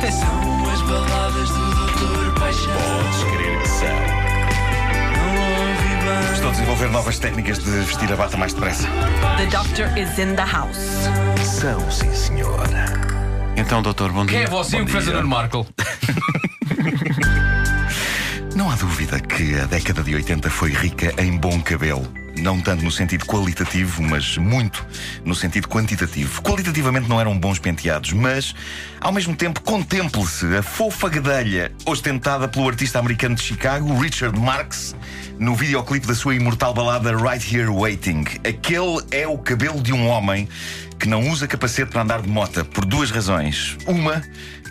São as baladas do Doutor Paixão. Podes crer que são. Não ouvi bem. Estou a desenvolver novas técnicas de vestir a bata mais depressa. The doctor is in the house. São, sim, senhora. Então, doutor, bom dia. Quem é você Bom o. Nuno Marco? Não há dúvida que a década de 80 foi rica em bom cabelo. Não tanto no sentido qualitativo, mas muito no sentido quantitativo. Qualitativamente não eram bons penteados, mas, ao mesmo tempo, contemple-se a fofa gadelha ostentada pelo artista americano de Chicago, Richard Marx, no videoclipe da sua imortal balada Right Here Waiting. Aquele é o cabelo de um homem que não usa capacete para andar de mota, por duas razões. Uma,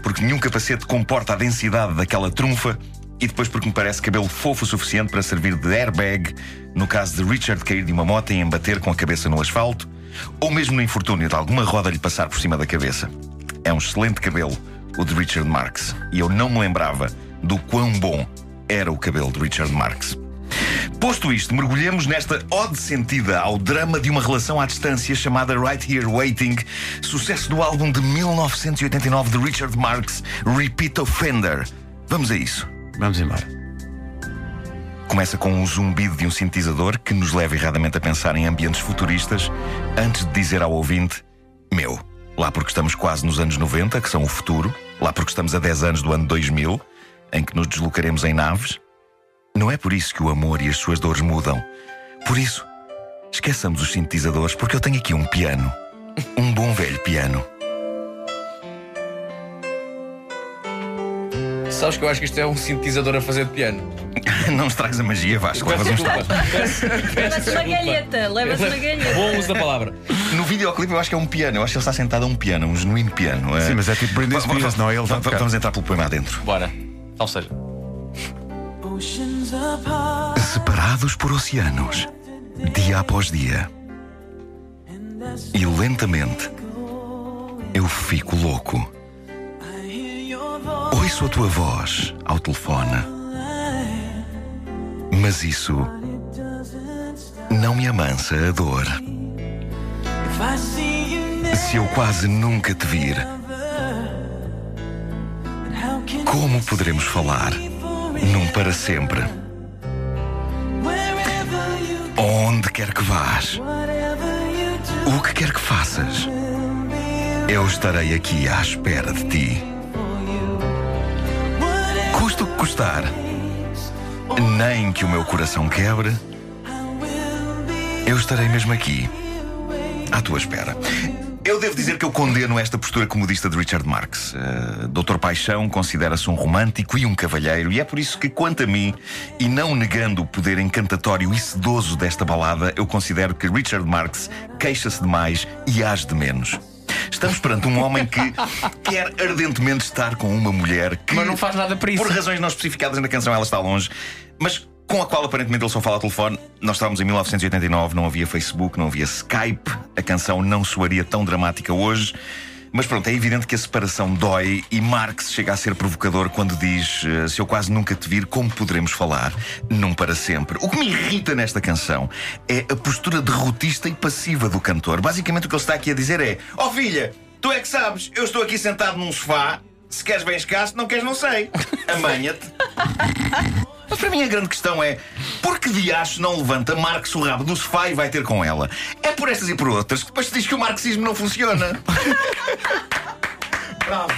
porque nenhum capacete comporta a densidade daquela trunfa e depois porque me parece cabelo fofo o suficiente para servir de airbag no caso de Richard cair de uma moto e embater com a cabeça no asfalto, ou mesmo no infortúnio de alguma roda lhe passar por cima da cabeça. É um excelente cabelo, o de Richard Marx, e eu não me lembrava do quão bom era o cabelo de Richard Marx. Posto isto, mergulhemos nesta ode sentida ao drama de uma relação à distância chamada Right Here Waiting, sucesso do álbum de 1989 de Richard Marx, Repeat Offender. Vamos a isso. Vamos embora. Começa com um zumbido de um sintetizador que nos leva erradamente a pensar em ambientes futuristas, antes de dizer ao ouvinte: Meu, lá porque estamos quase nos anos 90, que são o futuro, lá porque estamos a 10 anos do ano 2000, em que nos deslocaremos em naves. Não é por isso que o amor e as suas dores mudam. Por isso, esqueçamos os sintetizadores, porque eu tenho aqui um piano. Um bom velho piano. Sabes que eu acho que isto é um sintetizador a fazer de piano. Não estragues a magia, Vasco. Levas um estalo. Leva-se uma galheta, leva-se uma galheta. Bom uso da palavra. No videoclipe eu acho que é um piano. Eu acho que ele está sentado a um piano, um genuíno piano. Sim, mas é tipo Britney Spears, não é? Ele. Vamos entrar pelo poema adentro. Bora. Ou seja. Separados por oceanos, dia após dia. E lentamente eu fico louco. Ouço a tua voz ao telefone. Mas isso não me amansa a dor. Se eu quase nunca te vir, como poderemos falar num para sempre? Onde quer que vás, o que quer que faças, eu estarei aqui à espera de ti. Que custar, nem que o meu coração quebre, eu estarei mesmo aqui, à tua espera. Eu devo dizer que eu condeno esta postura comodista de Richard Marx. Uh, Doutor Paixão considera-se um romântico e um cavalheiro, e é por isso que, quanto a mim, e não negando o poder encantatório e sedoso desta balada, eu considero que Richard Marx queixa-se demais e age de menos. Estamos perante um homem que quer ardentemente estar com uma mulher que. Mas não faz nada para isso. Por razões não especificadas na canção, ela está longe, mas com a qual aparentemente ele só fala ao telefone. Nós estávamos em 1989, não havia Facebook, não havia Skype, a canção não soaria tão dramática hoje. Mas pronto, é evidente que a separação dói e Marx chega a ser provocador quando diz: eh, Se eu quase nunca te vir, como poderemos falar? Num para sempre. O que me irrita nesta canção é a postura derrotista e passiva do cantor. Basicamente o que ele está aqui a dizer é: Ó filha, tu é que sabes, eu estou aqui sentado num sofá. Se queres bem escasso, não queres, não sei. Amanha-te. Para mim a grande questão é por que diacho não levanta Marx o rabo do sofá e vai ter com ela? É por estas e por outras que depois se diz que o marxismo não funciona. Bravo.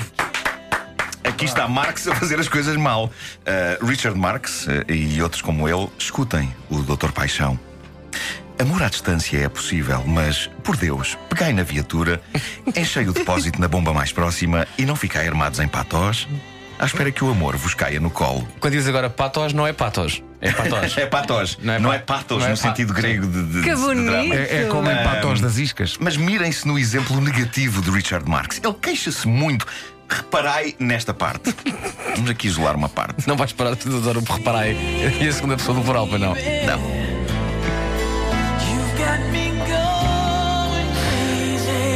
Aqui está Marx a fazer as coisas mal. Uh, Richard Marx uh, e outros como ele, escutem o Dr. Paixão. Amor à distância é possível, mas, por Deus, pegai na viatura, enchei o depósito na bomba mais próxima e não ficai armados em patós, à espera que o amor vos caia no colo. Quando diz agora patos, não é patos. É patos. É patos, Não não é é, pa- patos não é no sentido grego de, de, Que de bonito. drama. É, é como em patós das iscas. Mas mirem-se no exemplo negativo de Richard Marx. Ele queixa-se muito. Reparai nesta parte. Vamos aqui isolar uma parte. Não vais parar de dar o reparar aí. E a segunda pessoa do plural, para não. Não.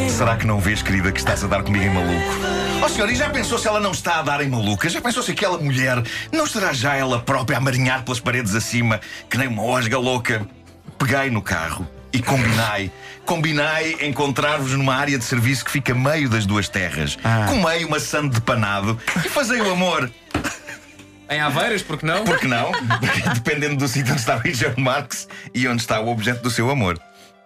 Será que não vês, querida, que estás a dar comigo em maluco? Oh senhor, e já pensou se ela não está a dar em maluca? Já pensou se aquela mulher não estará já ela própria a marinhar pelas paredes acima, que nem uma osga louca? Peguei no carro e combinai. Combinai encontrar-vos numa área de serviço que fica meio das duas terras. Ah. Comei uma sande de panado e fazei o amor. Em Aveiras, porque não? Por que não? Dependendo do sítio onde está o Richard Marx e onde está o objeto do seu amor.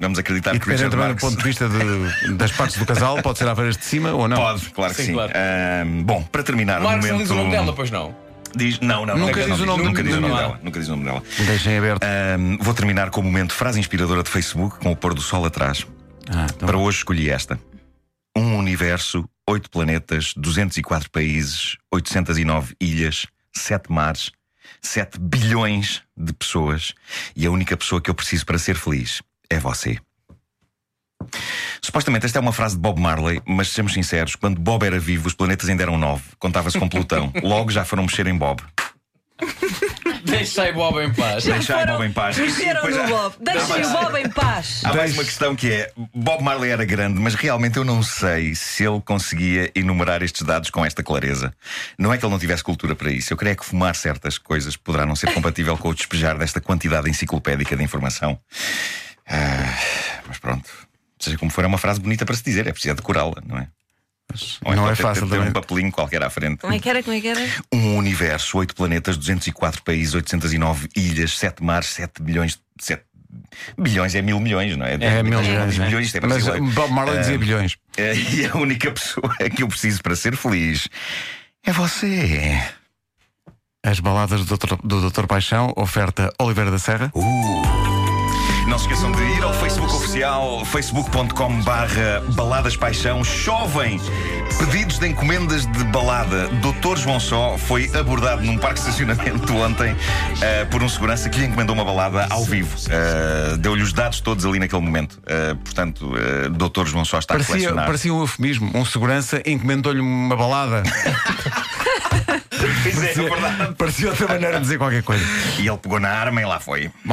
Vamos acreditar E que Richard também do Marx. ponto de vista de- das partes do casal, pode ser à de cima ou não. Pode, claro que Sim, sim. claro. Bom, para terminar, o Marcos não momento. diz o nome dela, pois não. Diz, não, não, Nunca diz o nome nunca diz o nome dela. Nunca diz o nome dela. Deixem aberto. Vou terminar com o momento frase inspiradora de Facebook com o pôr do sol atrás. Ah, então- Para hoje escolhi esta: Um universo, oito planetas, 204 países, 809 ilhas, sete mares, 7 bilhões de pessoas e a única pessoa que eu preciso para ser feliz é você. Supostamente esta é uma frase de Bob Marley, mas sejamos sinceros, quando Bob era vivo, os planetas ainda eram nove. Contava-se com Plutão. Logo já foram mexer em Bob. Deixei Bob em paz. Deixai Bob em paz. Mexeram no Bob. Deixem o Bob em paz. Há mais uma questão que é: Bob Marley era grande, mas realmente eu não sei se ele conseguia enumerar estes dados com esta clareza. Não é que ele não tivesse cultura para isso. Eu creio que fumar certas coisas poderá não ser compatível com o despejar desta quantidade enciclopédica de informação. Ah, mas pronto. Seja como for, é uma frase bonita para se dizer, é preciso decorá-la, não é? Ou não então é ter- fácil ter, ter também. um papelinho qualquer à frente. Como é que era? Como é que era? Um universo, oito planetas, 204 países, 809 ilhas, sete mares, 7 bilhões. 7 bilhões é mil milhões, não é? É mil milhões. é. milhões isto é Mas. Bob Marley dizia Ah, bilhões. é, E a única pessoa que eu preciso para ser feliz é você. As baladas do Dr. do Dr. Paixão, oferta Oliveira da Serra. Não se esqueçam de ir ao Facebook oficial, facebook.com barra baladas paixão. Chovem pedidos de encomendas de balada. Doutor João Só foi abordado num parque de estacionamento ontem eh, por um segurança que lhe encomendou uma balada ao vivo. Eh, Deu-lhe os dados todos ali naquele momento. Eh, portanto, eh, Doutor João Só está a Parecia, colecionar. parecia um eufemismo. Um segurança encomendou-lhe uma balada. Pois é, é verdade. parecia outra maneira de dizer qualquer coisa. E ele pegou na arma e lá foi.